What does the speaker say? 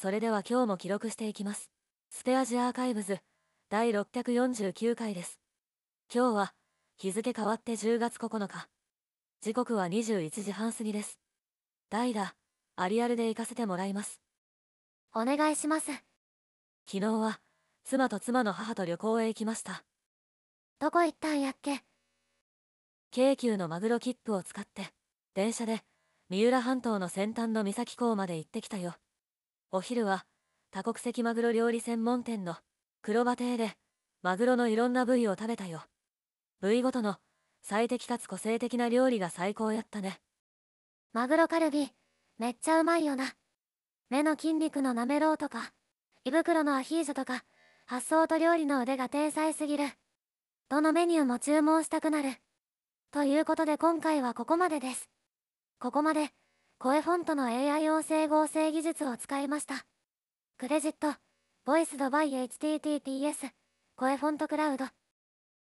それでは今日も記録していきます。ステアジアーカイブズ第649回です。今日は日付変わって10月9日。時刻は21時半過ぎです。代打アリアルで行かせてもらいます。お願いします。昨日は妻と妻の母と旅行へ行きました。どこ行ったんやっけ？京急のマグロ切符を使って電車で三浦半島の先端の三崎港まで行ってきたよお昼は多国籍マグロ料理専門店の黒馬亭でマグロのいろんな部位を食べたよ部位ごとの最適かつ個性的な料理が最高やったねマグロカルビ、めっちゃうまいよな。目の筋肉のなめろうとか、胃袋のアヒージョとか、発想と料理の腕が天才すぎる。どのメニューも注文したくなる。ということで今回はここまでです。ここまで、声フォントの AI 音声合成術を使いました。クレジット、ボイスドバイ HTTPS、声フォントクラウド。